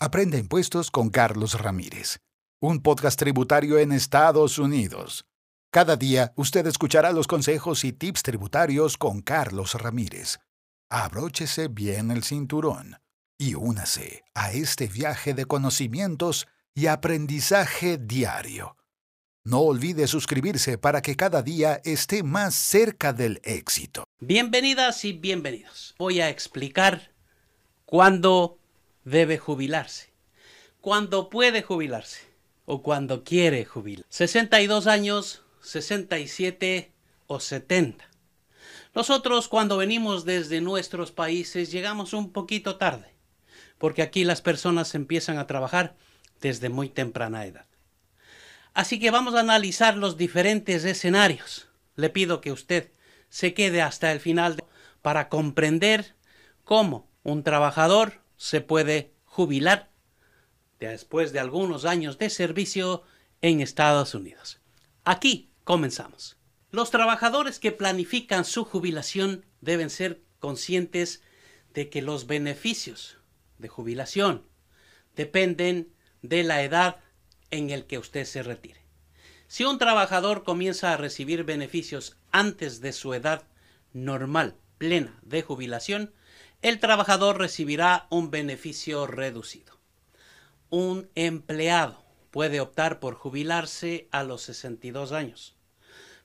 Aprende impuestos con Carlos Ramírez, un podcast tributario en Estados Unidos. Cada día usted escuchará los consejos y tips tributarios con Carlos Ramírez. Abróchese bien el cinturón y únase a este viaje de conocimientos y aprendizaje diario. No olvide suscribirse para que cada día esté más cerca del éxito. Bienvenidas y bienvenidos. Voy a explicar cuándo debe jubilarse, cuándo puede jubilarse o cuándo quiere jubilar. 62 años, 67 o 70. Nosotros cuando venimos desde nuestros países llegamos un poquito tarde, porque aquí las personas empiezan a trabajar desde muy temprana edad. Así que vamos a analizar los diferentes escenarios. Le pido que usted se quede hasta el final para comprender cómo un trabajador se puede jubilar después de algunos años de servicio en Estados Unidos. Aquí comenzamos. Los trabajadores que planifican su jubilación deben ser conscientes de que los beneficios de jubilación dependen de la edad en el que usted se retire. Si un trabajador comienza a recibir beneficios antes de su edad normal plena de jubilación, el trabajador recibirá un beneficio reducido. Un empleado puede optar por jubilarse a los 62 años,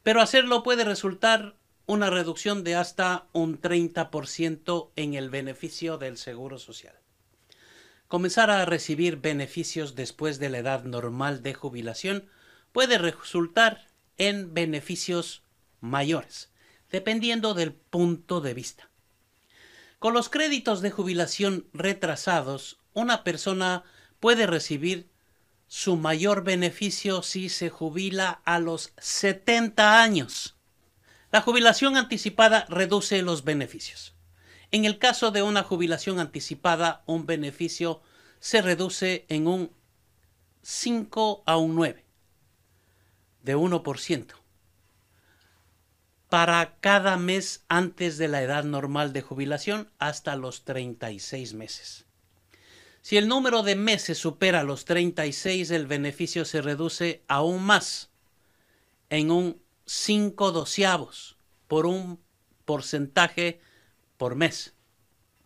pero hacerlo puede resultar una reducción de hasta un 30% en el beneficio del Seguro Social. Comenzar a recibir beneficios después de la edad normal de jubilación puede resultar en beneficios mayores, dependiendo del punto de vista. Con los créditos de jubilación retrasados, una persona puede recibir su mayor beneficio si se jubila a los 70 años. La jubilación anticipada reduce los beneficios. En el caso de una jubilación anticipada, un beneficio se reduce en un 5 a un 9, de 1%, para cada mes antes de la edad normal de jubilación hasta los 36 meses. Si el número de meses supera los 36, el beneficio se reduce aún más, en un 5 doceavos por un porcentaje por mes.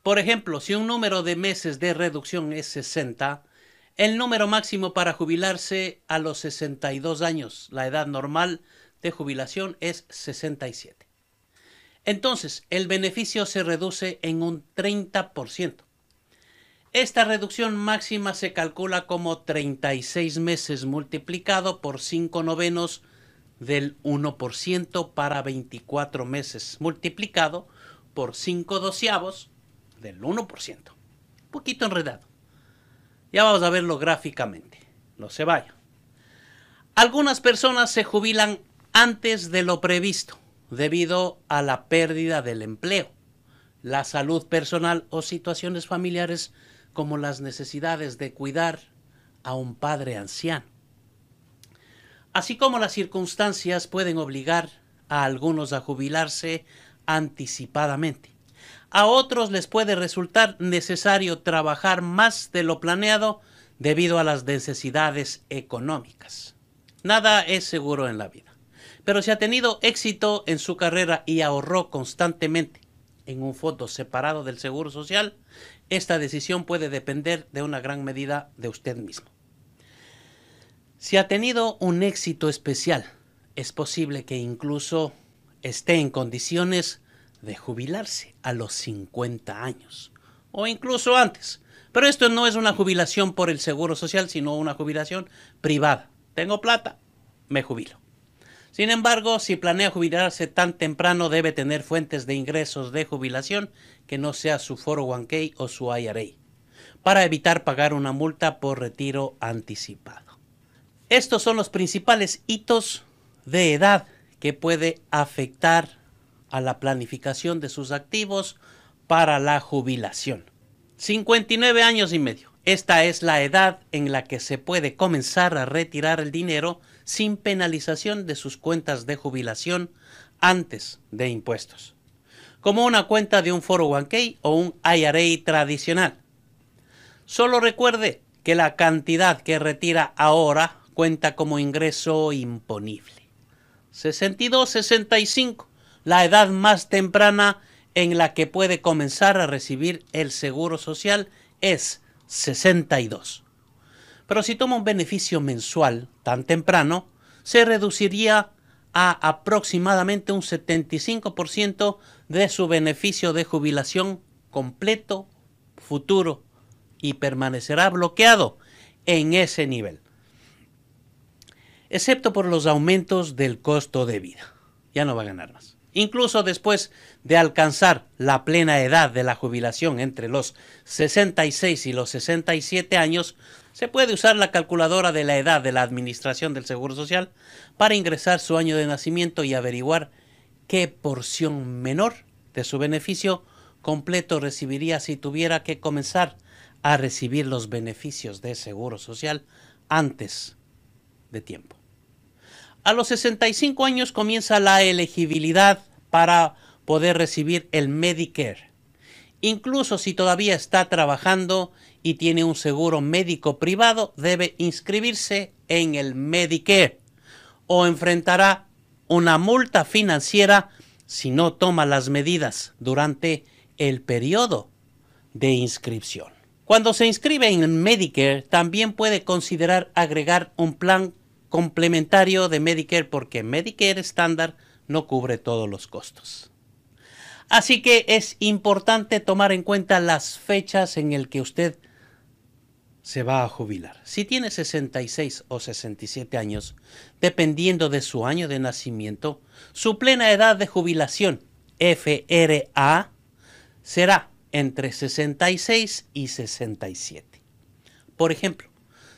Por ejemplo, si un número de meses de reducción es 60, el número máximo para jubilarse a los 62 años, la edad normal de jubilación es 67. Entonces, el beneficio se reduce en un 30%. Esta reducción máxima se calcula como 36 meses multiplicado por 5 novenos del 1% para 24 meses multiplicado por 5 doceavos del 1%. Un poquito enredado. Ya vamos a verlo gráficamente. No se vaya. Algunas personas se jubilan antes de lo previsto debido a la pérdida del empleo, la salud personal o situaciones familiares como las necesidades de cuidar a un padre anciano. Así como las circunstancias pueden obligar a algunos a jubilarse anticipadamente. A otros les puede resultar necesario trabajar más de lo planeado debido a las necesidades económicas. Nada es seguro en la vida, pero si ha tenido éxito en su carrera y ahorró constantemente en un fondo separado del Seguro Social, esta decisión puede depender de una gran medida de usted mismo. Si ha tenido un éxito especial, es posible que incluso esté en condiciones de jubilarse a los 50 años o incluso antes. Pero esto no es una jubilación por el Seguro Social, sino una jubilación privada. Tengo plata, me jubilo. Sin embargo, si planea jubilarse tan temprano, debe tener fuentes de ingresos de jubilación que no sea su 401k o su IRA, para evitar pagar una multa por retiro anticipado. Estos son los principales hitos de edad que puede afectar a la planificación de sus activos para la jubilación. 59 años y medio. Esta es la edad en la que se puede comenzar a retirar el dinero sin penalización de sus cuentas de jubilación antes de impuestos, como una cuenta de un 401k o un IRA tradicional. Solo recuerde que la cantidad que retira ahora cuenta como ingreso imponible. 62-65, la edad más temprana en la que puede comenzar a recibir el seguro social es 62. Pero si toma un beneficio mensual tan temprano, se reduciría a aproximadamente un 75% de su beneficio de jubilación completo futuro y permanecerá bloqueado en ese nivel, excepto por los aumentos del costo de vida. Ya no va a ganar más. Incluso después de alcanzar la plena edad de la jubilación entre los 66 y los 67 años, se puede usar la calculadora de la edad de la Administración del Seguro Social para ingresar su año de nacimiento y averiguar qué porción menor de su beneficio completo recibiría si tuviera que comenzar a recibir los beneficios de Seguro Social antes de tiempo. A los 65 años comienza la elegibilidad para poder recibir el Medicare. Incluso si todavía está trabajando y tiene un seguro médico privado, debe inscribirse en el Medicare o enfrentará una multa financiera si no toma las medidas durante el periodo de inscripción. Cuando se inscribe en Medicare, también puede considerar agregar un plan complementario de Medicare porque Medicare estándar no cubre todos los costos. Así que es importante tomar en cuenta las fechas en el que usted se va a jubilar. Si tiene 66 o 67 años, dependiendo de su año de nacimiento, su plena edad de jubilación, FRA, será entre 66 y 67. Por ejemplo,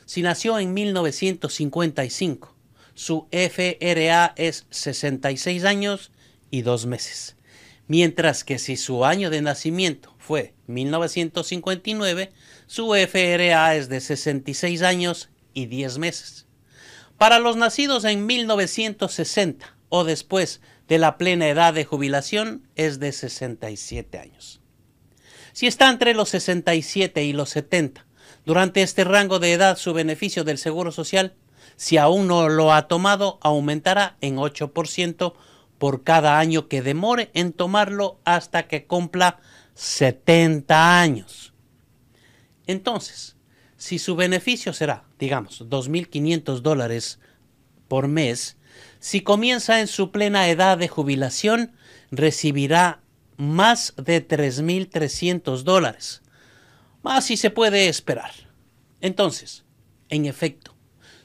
si nació en 1955, su FRA es 66 años y 2 meses. Mientras que si su año de nacimiento fue 1959, su FRA es de 66 años y 10 meses. Para los nacidos en 1960 o después de la plena edad de jubilación es de 67 años. Si está entre los 67 y los 70, durante este rango de edad su beneficio del Seguro Social, si aún no lo ha tomado, aumentará en 8% por cada año que demore en tomarlo hasta que cumpla 70 años. Entonces, si su beneficio será, digamos, 2.500 dólares por mes, si comienza en su plena edad de jubilación, recibirá más de 3.300 dólares. Más si se puede esperar. Entonces, en efecto,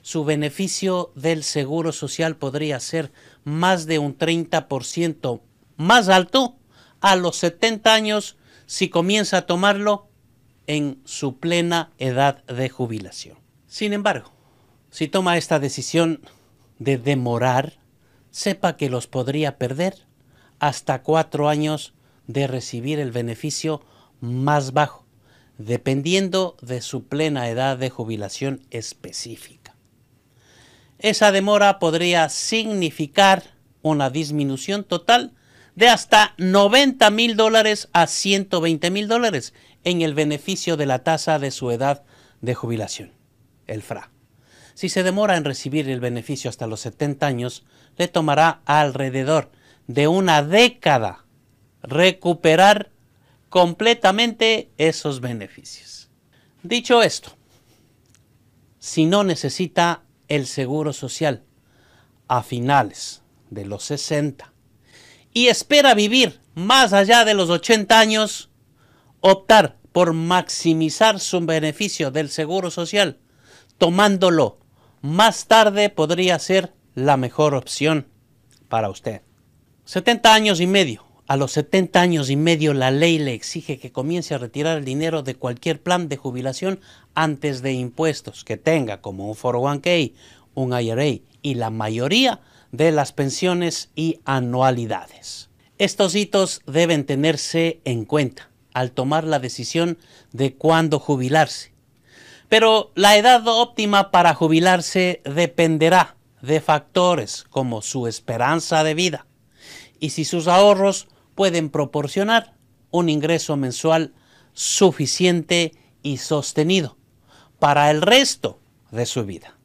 su beneficio del seguro social podría ser más de un 30% más alto a los 70 años si comienza a tomarlo en su plena edad de jubilación. Sin embargo, si toma esta decisión de demorar, sepa que los podría perder hasta cuatro años de recibir el beneficio más bajo, dependiendo de su plena edad de jubilación específica. Esa demora podría significar una disminución total de hasta 90 mil dólares a 120 mil dólares en el beneficio de la tasa de su edad de jubilación, el FRA. Si se demora en recibir el beneficio hasta los 70 años, le tomará alrededor de una década recuperar completamente esos beneficios. Dicho esto, si no necesita el seguro social a finales de los 60 y espera vivir más allá de los 80 años, optar por maximizar su beneficio del seguro social tomándolo más tarde podría ser la mejor opción para usted. 70 años y medio. A los 70 años y medio la ley le exige que comience a retirar el dinero de cualquier plan de jubilación antes de impuestos que tenga, como un 401k, un IRA y la mayoría de las pensiones y anualidades. Estos hitos deben tenerse en cuenta al tomar la decisión de cuándo jubilarse. Pero la edad óptima para jubilarse dependerá de factores como su esperanza de vida y si sus ahorros pueden proporcionar un ingreso mensual suficiente y sostenido para el resto de su vida.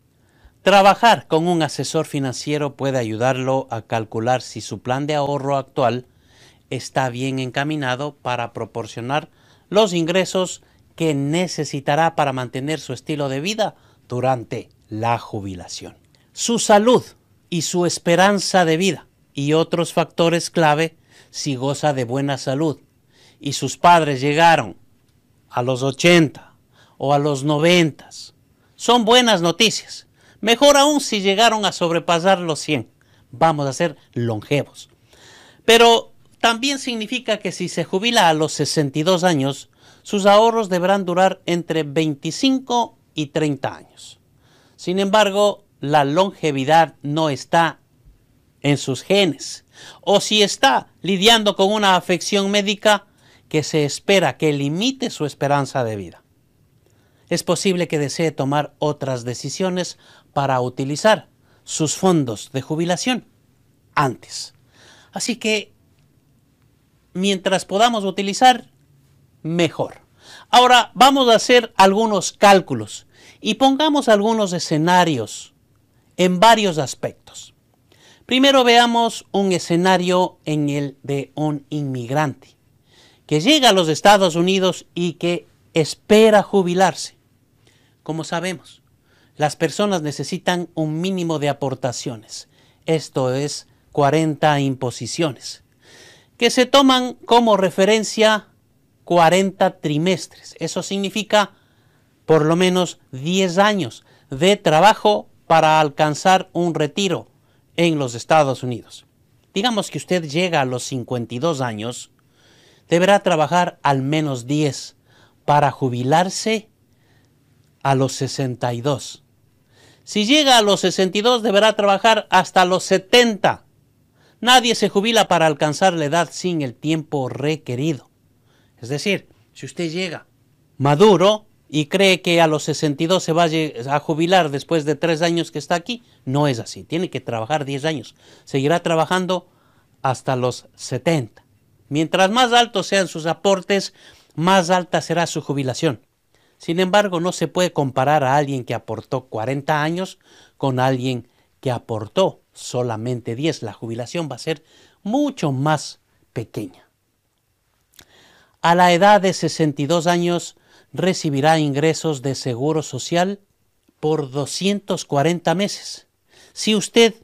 Trabajar con un asesor financiero puede ayudarlo a calcular si su plan de ahorro actual está bien encaminado para proporcionar los ingresos que necesitará para mantener su estilo de vida durante la jubilación. Su salud y su esperanza de vida y otros factores clave si goza de buena salud y sus padres llegaron a los 80 o a los 90 son buenas noticias Mejor aún si llegaron a sobrepasar los 100. Vamos a ser longevos. Pero también significa que si se jubila a los 62 años, sus ahorros deberán durar entre 25 y 30 años. Sin embargo, la longevidad no está en sus genes. O si está lidiando con una afección médica que se espera que limite su esperanza de vida. Es posible que desee tomar otras decisiones para utilizar sus fondos de jubilación antes. Así que mientras podamos utilizar, mejor. Ahora vamos a hacer algunos cálculos y pongamos algunos escenarios en varios aspectos. Primero veamos un escenario en el de un inmigrante que llega a los Estados Unidos y que espera jubilarse. Como sabemos, las personas necesitan un mínimo de aportaciones, esto es 40 imposiciones, que se toman como referencia 40 trimestres. Eso significa por lo menos 10 años de trabajo para alcanzar un retiro en los Estados Unidos. Digamos que usted llega a los 52 años, deberá trabajar al menos 10 para jubilarse a los 62. Si llega a los 62 deberá trabajar hasta los 70. Nadie se jubila para alcanzar la edad sin el tiempo requerido. Es decir, si usted llega maduro y cree que a los 62 se va a jubilar después de tres años que está aquí, no es así. Tiene que trabajar 10 años. Seguirá trabajando hasta los 70. Mientras más altos sean sus aportes, más alta será su jubilación. Sin embargo, no se puede comparar a alguien que aportó 40 años con alguien que aportó solamente 10. La jubilación va a ser mucho más pequeña. A la edad de 62 años recibirá ingresos de seguro social por 240 meses. Si usted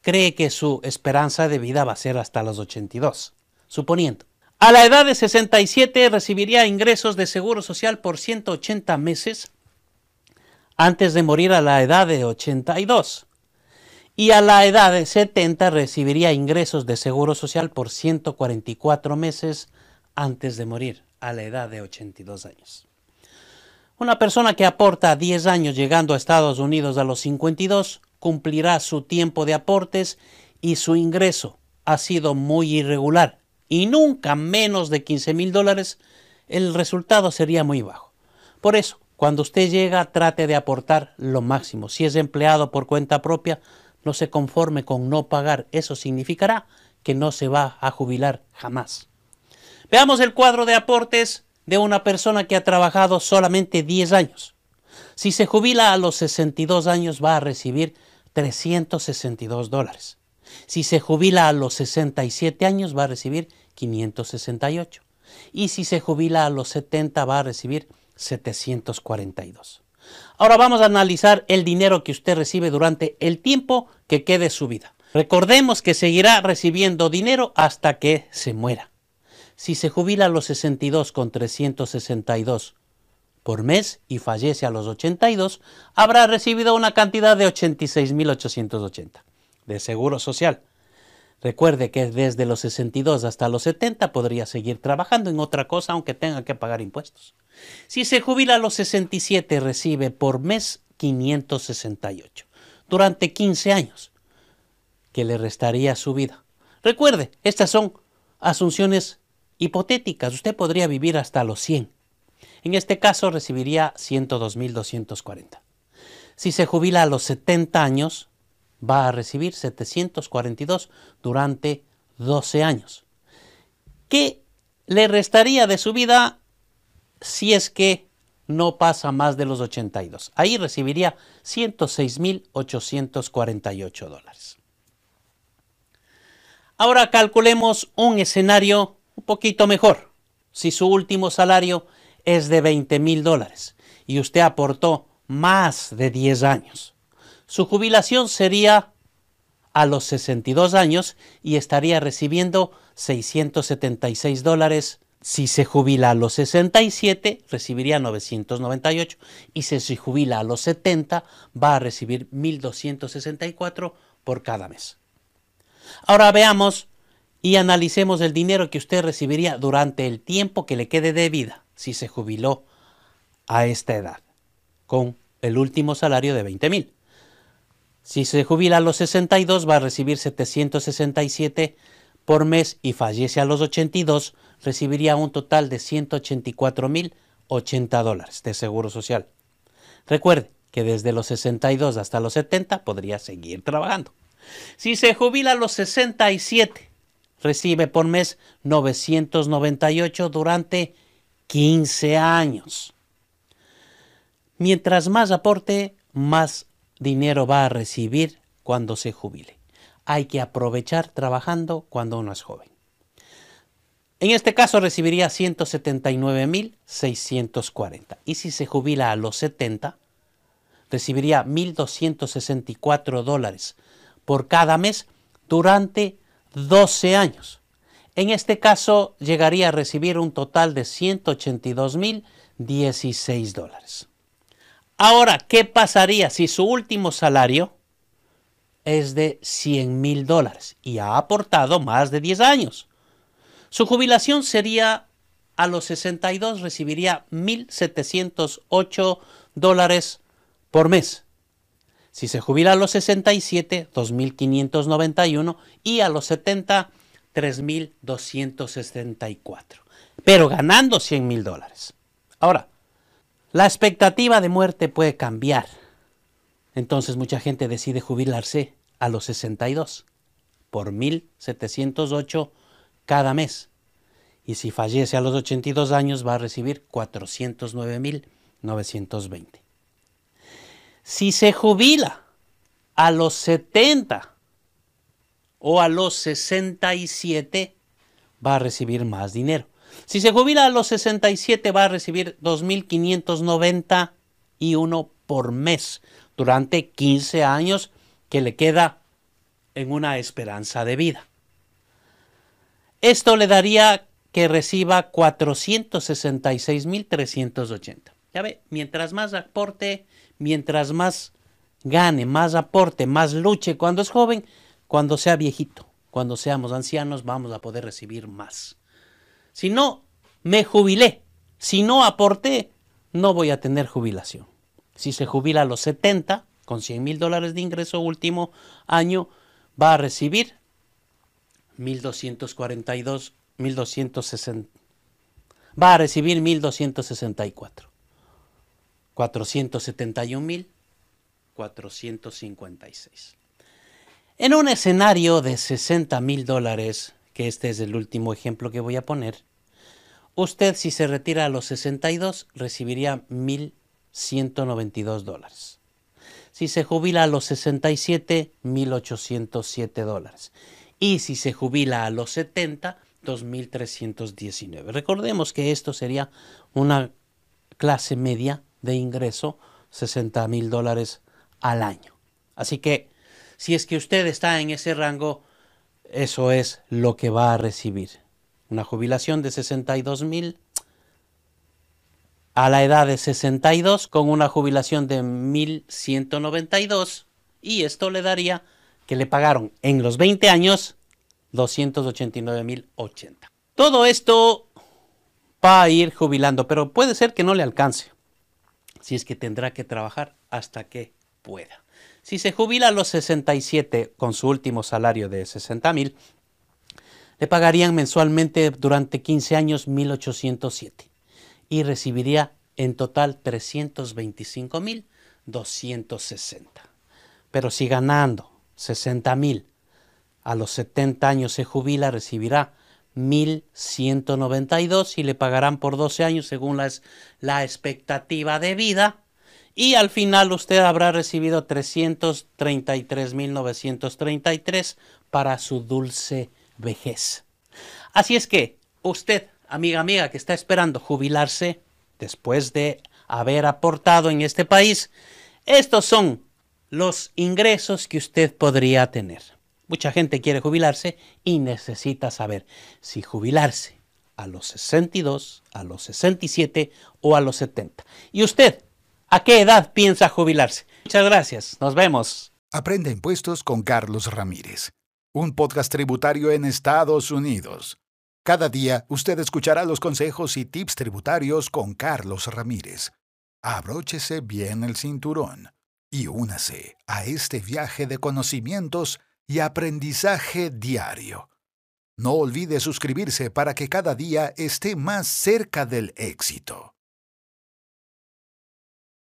cree que su esperanza de vida va a ser hasta los 82, suponiendo. A la edad de 67 recibiría ingresos de seguro social por 180 meses antes de morir a la edad de 82. Y a la edad de 70 recibiría ingresos de seguro social por 144 meses antes de morir a la edad de 82 años. Una persona que aporta 10 años llegando a Estados Unidos a los 52 cumplirá su tiempo de aportes y su ingreso ha sido muy irregular y nunca menos de 15 mil dólares, el resultado sería muy bajo. Por eso, cuando usted llega, trate de aportar lo máximo. Si es empleado por cuenta propia, no se conforme con no pagar. Eso significará que no se va a jubilar jamás. Veamos el cuadro de aportes de una persona que ha trabajado solamente 10 años. Si se jubila a los 62 años va a recibir 362 dólares. Si se jubila a los 67 años va a recibir 568. Y si se jubila a los 70 va a recibir 742. Ahora vamos a analizar el dinero que usted recibe durante el tiempo que quede su vida. Recordemos que seguirá recibiendo dinero hasta que se muera. Si se jubila a los 62 con 362 por mes y fallece a los 82, habrá recibido una cantidad de 86.880 de seguro social. Recuerde que desde los 62 hasta los 70 podría seguir trabajando en otra cosa aunque tenga que pagar impuestos. Si se jubila a los 67 recibe por mes 568 durante 15 años, que le restaría su vida. Recuerde, estas son asunciones hipotéticas. Usted podría vivir hasta los 100. En este caso recibiría 102.240. Si se jubila a los 70 años, va a recibir 742 durante 12 años. ¿Qué le restaría de su vida si es que no pasa más de los 82. Ahí recibiría 106.848 dólares. Ahora calculemos un escenario poquito mejor. Si su último salario es de 20 mil dólares y usted aportó más de 10 años, su jubilación sería a los 62 años y estaría recibiendo 676 dólares si se jubila a los 67, recibiría 998. Y si se jubila a los 70, va a recibir 1264 por cada mes. Ahora veamos y analicemos el dinero que usted recibiría durante el tiempo que le quede de vida si se jubiló a esta edad, con el último salario de 20 mil. Si se jubila a los 62 va a recibir 767 por mes y fallece a los 82, recibiría un total de 184.080 dólares de seguro social. Recuerde que desde los 62 hasta los 70 podría seguir trabajando. Si se jubila a los 67, recibe por mes 998 durante 15 años. Mientras más aporte, más dinero va a recibir cuando se jubile. Hay que aprovechar trabajando cuando uno es joven. En este caso recibiría 179.640. Y si se jubila a los 70, recibiría 1.264 dólares por cada mes durante 12 años. En este caso llegaría a recibir un total de 182.016 dólares. Ahora, ¿qué pasaría si su último salario es de 100.000 dólares y ha aportado más de 10 años? Su jubilación sería a los 62 recibiría 1.708 dólares por mes. Si se jubila a los 67, 2.591 y a los 70, 3.264. Pero ganando 100.000 dólares. Ahora, la expectativa de muerte puede cambiar. Entonces mucha gente decide jubilarse a los 62 por 1.708 cada mes. Y si fallece a los 82 años va a recibir 409.920. Si se jubila a los 70 o a los 67 va a recibir más dinero. Si se jubila a los 67 va a recibir 2.591 por mes durante 15 años que le queda en una esperanza de vida. Esto le daría que reciba 466.380. Ya ve, mientras más aporte, mientras más gane, más aporte, más luche cuando es joven, cuando sea viejito, cuando seamos ancianos, vamos a poder recibir más. Si no, me jubilé. Si no aporté, no voy a tener jubilación. Si se jubila a los 70, con 100 mil dólares de ingreso último año, va a recibir 1242, 1260. Va a recibir 1264. 471 mil 456. En un escenario de 60 mil dólares, que este es el último ejemplo que voy a poner, usted si se retira a los 62 recibiría 1.192 dólares. Si se jubila a los 67, 1.807 dólares y si se jubila a los 70, 2.319. Recordemos que esto sería una clase media de ingreso, 60 mil dólares al año. Así que si es que usted está en ese rango, eso es lo que va a recibir. Una jubilación de 62 mil a la edad de 62 con una jubilación de 1192 y esto le daría que le pagaron en los 20 años 289.080. Todo esto va a ir jubilando, pero puede ser que no le alcance. Si es que tendrá que trabajar hasta que pueda. Si se jubila a los 67 con su último salario de 60.000, le pagarían mensualmente durante 15 años 1.807 y recibiría en total 325.260. Pero si ganando 60.000 a los 70 años se jubila, recibirá 1.192 y le pagarán por 12 años según las, la expectativa de vida. Y al final usted habrá recibido 333.933 para su dulce vejez. Así es que usted, amiga amiga, que está esperando jubilarse después de haber aportado en este país, estos son los ingresos que usted podría tener. Mucha gente quiere jubilarse y necesita saber si jubilarse a los 62, a los 67 o a los 70. ¿Y usted a qué edad piensa jubilarse? Muchas gracias. Nos vemos. Aprende impuestos con Carlos Ramírez, un podcast tributario en Estados Unidos. Cada día usted escuchará los consejos y tips tributarios con Carlos Ramírez. Abróchese bien el cinturón y únase a este viaje de conocimientos y aprendizaje diario. No olvide suscribirse para que cada día esté más cerca del éxito.